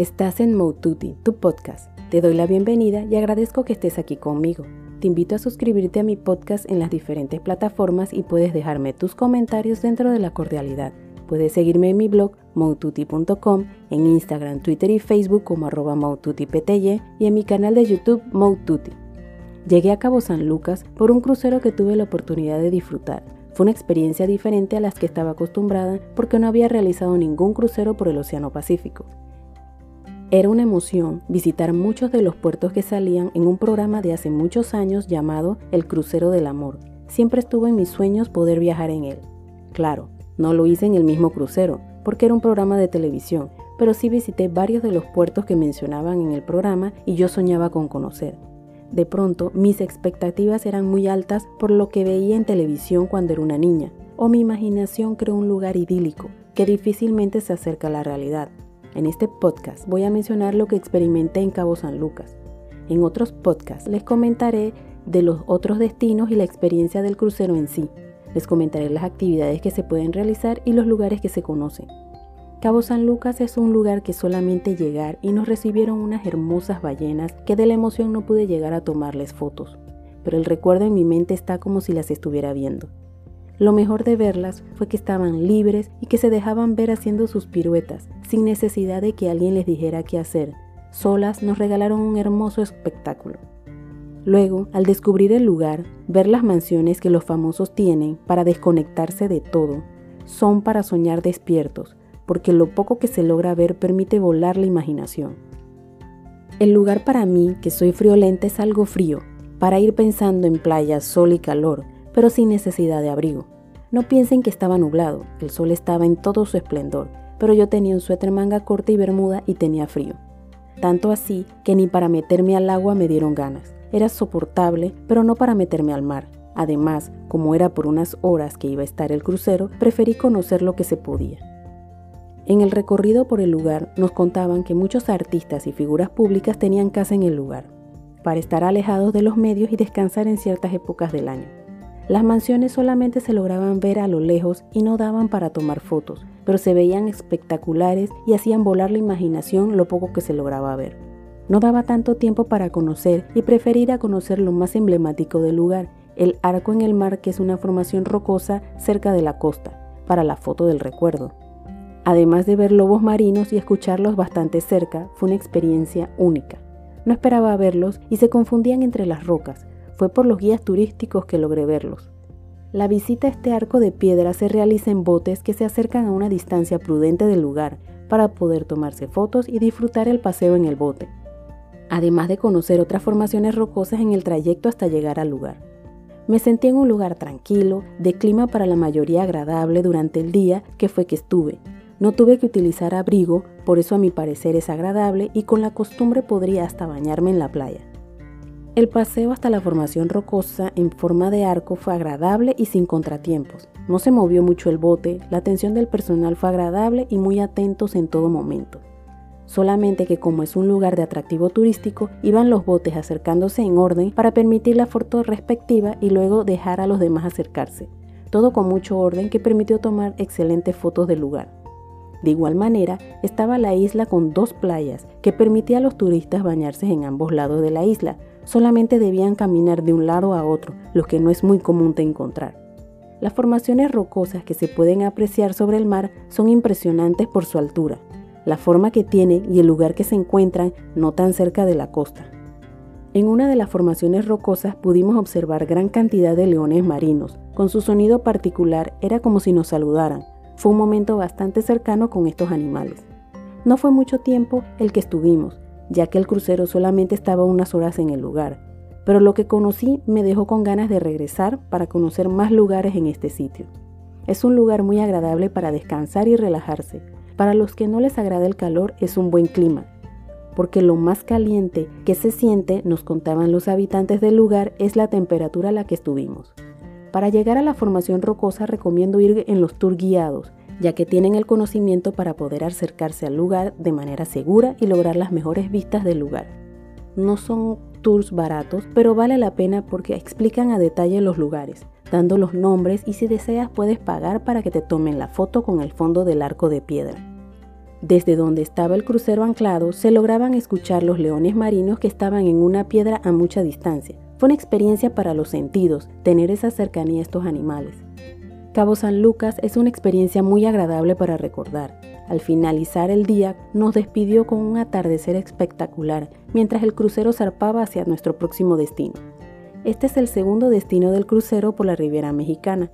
Estás en Moututi, tu podcast. Te doy la bienvenida y agradezco que estés aquí conmigo. Te invito a suscribirte a mi podcast en las diferentes plataformas y puedes dejarme tus comentarios dentro de la cordialidad. Puedes seguirme en mi blog moututi.com, en Instagram, Twitter y Facebook como arroba maututipty y en mi canal de YouTube Moututi. Llegué a Cabo San Lucas por un crucero que tuve la oportunidad de disfrutar. Fue una experiencia diferente a las que estaba acostumbrada porque no había realizado ningún crucero por el Océano Pacífico. Era una emoción visitar muchos de los puertos que salían en un programa de hace muchos años llamado El Crucero del Amor. Siempre estuvo en mis sueños poder viajar en él. Claro, no lo hice en el mismo crucero, porque era un programa de televisión, pero sí visité varios de los puertos que mencionaban en el programa y yo soñaba con conocer. De pronto, mis expectativas eran muy altas por lo que veía en televisión cuando era una niña, o mi imaginación creó un lugar idílico que difícilmente se acerca a la realidad. En este podcast voy a mencionar lo que experimenté en Cabo San Lucas. En otros podcasts les comentaré de los otros destinos y la experiencia del crucero en sí. Les comentaré las actividades que se pueden realizar y los lugares que se conocen. Cabo San Lucas es un lugar que solamente llegar y nos recibieron unas hermosas ballenas que de la emoción no pude llegar a tomarles fotos, pero el recuerdo en mi mente está como si las estuviera viendo. Lo mejor de verlas fue que estaban libres y que se dejaban ver haciendo sus piruetas, sin necesidad de que alguien les dijera qué hacer. Solas nos regalaron un hermoso espectáculo. Luego, al descubrir el lugar, ver las mansiones que los famosos tienen para desconectarse de todo, son para soñar despiertos, porque lo poco que se logra ver permite volar la imaginación. El lugar para mí, que soy friolenta, es algo frío, para ir pensando en playa, sol y calor, pero sin necesidad de abrigo. No piensen que estaba nublado, el sol estaba en todo su esplendor, pero yo tenía un suéter manga corta y bermuda y tenía frío. Tanto así que ni para meterme al agua me dieron ganas. Era soportable, pero no para meterme al mar. Además, como era por unas horas que iba a estar el crucero, preferí conocer lo que se podía. En el recorrido por el lugar nos contaban que muchos artistas y figuras públicas tenían casa en el lugar, para estar alejados de los medios y descansar en ciertas épocas del año. Las mansiones solamente se lograban ver a lo lejos y no daban para tomar fotos, pero se veían espectaculares y hacían volar la imaginación lo poco que se lograba ver. No daba tanto tiempo para conocer y preferir a conocer lo más emblemático del lugar, el arco en el mar que es una formación rocosa cerca de la costa, para la foto del recuerdo. Además de ver lobos marinos y escucharlos bastante cerca, fue una experiencia única. No esperaba verlos y se confundían entre las rocas. Fue por los guías turísticos que logré verlos. La visita a este arco de piedra se realiza en botes que se acercan a una distancia prudente del lugar para poder tomarse fotos y disfrutar el paseo en el bote, además de conocer otras formaciones rocosas en el trayecto hasta llegar al lugar. Me sentí en un lugar tranquilo, de clima para la mayoría agradable durante el día que fue que estuve, no tuve que utilizar abrigo, por eso a mi parecer es agradable y con la costumbre podría hasta bañarme en la playa. El paseo hasta la formación rocosa en forma de arco fue agradable y sin contratiempos. No se movió mucho el bote, la atención del personal fue agradable y muy atentos en todo momento. Solamente que como es un lugar de atractivo turístico, iban los botes acercándose en orden para permitir la foto respectiva y luego dejar a los demás acercarse. Todo con mucho orden que permitió tomar excelentes fotos del lugar. De igual manera, estaba la isla con dos playas que permitía a los turistas bañarse en ambos lados de la isla. Solamente debían caminar de un lado a otro, lo que no es muy común de encontrar. Las formaciones rocosas que se pueden apreciar sobre el mar son impresionantes por su altura, la forma que tienen y el lugar que se encuentran no tan cerca de la costa. En una de las formaciones rocosas pudimos observar gran cantidad de leones marinos. Con su sonido particular era como si nos saludaran, fue un momento bastante cercano con estos animales. No fue mucho tiempo el que estuvimos, ya que el crucero solamente estaba unas horas en el lugar, pero lo que conocí me dejó con ganas de regresar para conocer más lugares en este sitio. Es un lugar muy agradable para descansar y relajarse. Para los que no les agrada el calor es un buen clima, porque lo más caliente que se siente, nos contaban los habitantes del lugar, es la temperatura a la que estuvimos. Para llegar a la formación rocosa recomiendo ir en los tours guiados, ya que tienen el conocimiento para poder acercarse al lugar de manera segura y lograr las mejores vistas del lugar. No son tours baratos, pero vale la pena porque explican a detalle los lugares, dando los nombres y si deseas puedes pagar para que te tomen la foto con el fondo del arco de piedra. Desde donde estaba el crucero anclado se lograban escuchar los leones marinos que estaban en una piedra a mucha distancia. Fue una experiencia para los sentidos tener esa cercanía a estos animales. Cabo San Lucas es una experiencia muy agradable para recordar. Al finalizar el día nos despidió con un atardecer espectacular mientras el crucero zarpaba hacia nuestro próximo destino. Este es el segundo destino del crucero por la Riviera Mexicana,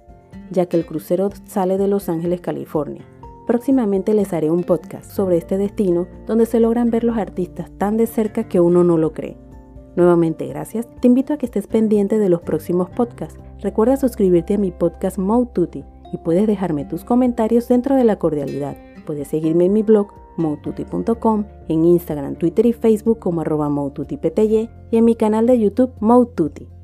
ya que el crucero sale de Los Ángeles, California. Próximamente les haré un podcast sobre este destino donde se logran ver los artistas tan de cerca que uno no lo cree. Nuevamente gracias, te invito a que estés pendiente de los próximos podcasts. Recuerda suscribirte a mi podcast Mode y puedes dejarme tus comentarios dentro de la cordialidad. Puedes seguirme en mi blog moututi.com, en Instagram, Twitter y Facebook como arroba y en mi canal de YouTube Moututi.